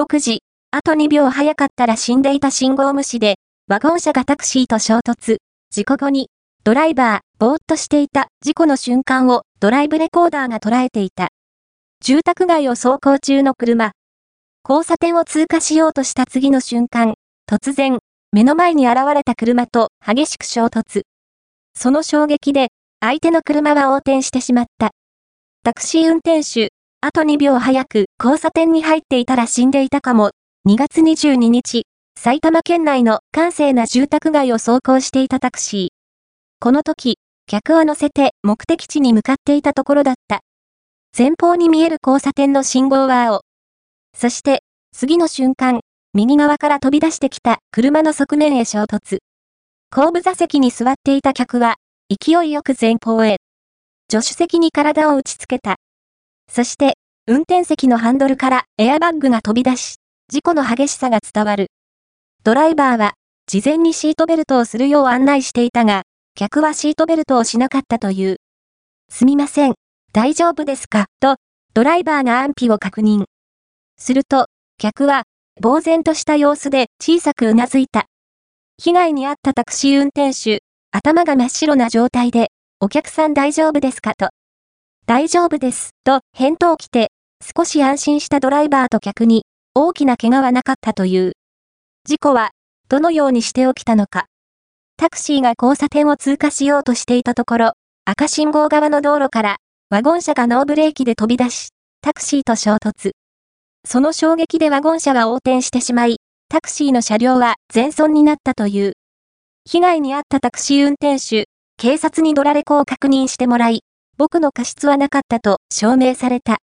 6時、あと2秒早かったら死んでいた信号無視で、ワゴン車がタクシーと衝突。事故後に、ドライバー、ぼーっとしていた事故の瞬間をドライブレコーダーが捉えていた。住宅街を走行中の車。交差点を通過しようとした次の瞬間、突然、目の前に現れた車と激しく衝突。その衝撃で、相手の車は横転してしまった。タクシー運転手、あと2秒早く交差点に入っていたら死んでいたかも。2月22日、埼玉県内の閑静な住宅街を走行していたタクシー。この時、客を乗せて目的地に向かっていたところだった。前方に見える交差点の信号は青。そして、次の瞬間、右側から飛び出してきた車の側面へ衝突。後部座席に座っていた客は、勢いよく前方へ。助手席に体を打ちつけた。そして、運転席のハンドルからエアバッグが飛び出し、事故の激しさが伝わる。ドライバーは、事前にシートベルトをするよう案内していたが、客はシートベルトをしなかったという。すみません、大丈夫ですかと、ドライバーが安否を確認。すると、客は、呆然とした様子で小さくうなずいた。被害に遭ったタクシー運転手、頭が真っ白な状態で、お客さん大丈夫ですかと。大丈夫です、と返答来て、少し安心したドライバーと客に、大きな怪我はなかったという。事故は、どのようにして起きたのか。タクシーが交差点を通過しようとしていたところ、赤信号側の道路から、ワゴン車がノーブレーキで飛び出し、タクシーと衝突。その衝撃でワゴン車は横転してしまい、タクシーの車両は全損になったという。被害に遭ったタクシー運転手、警察にドラレコを確認してもらい、僕の過失はなかったと証明された。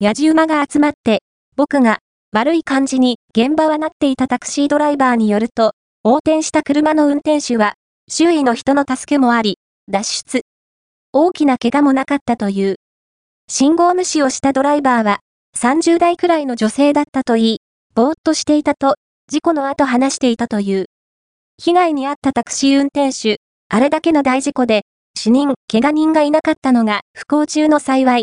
やじ馬が集まって、僕が悪い感じに現場はなっていたタクシードライバーによると、横転した車の運転手は、周囲の人の助けもあり、脱出。大きな怪我もなかったという。信号無視をしたドライバーは、30代くらいの女性だったといい、ぼーっとしていたと、事故の後話していたという。被害に遭ったタクシー運転手、あれだけの大事故で、死人、怪我人がいなかったのが不幸中の幸い。